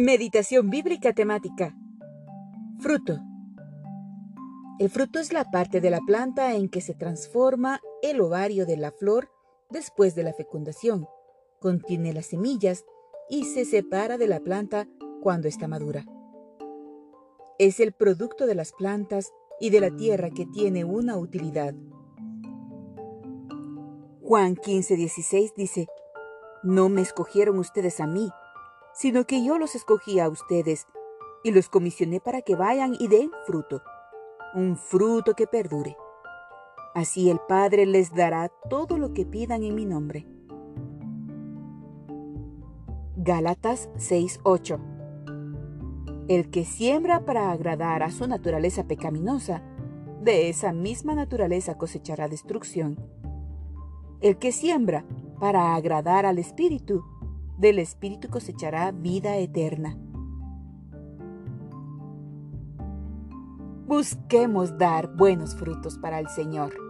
Meditación bíblica temática. Fruto. El fruto es la parte de la planta en que se transforma el ovario de la flor después de la fecundación. Contiene las semillas y se separa de la planta cuando está madura. Es el producto de las plantas y de la tierra que tiene una utilidad. Juan 15:16 dice, No me escogieron ustedes a mí, sino que yo los escogí a ustedes y los comisioné para que vayan y den fruto, un fruto que perdure. Así el Padre les dará todo lo que pidan en mi nombre. Gálatas 6:8 El que siembra para agradar a su naturaleza pecaminosa, de esa misma naturaleza cosechará destrucción. El que siembra para agradar al Espíritu, del Espíritu cosechará vida eterna. Busquemos dar buenos frutos para el Señor.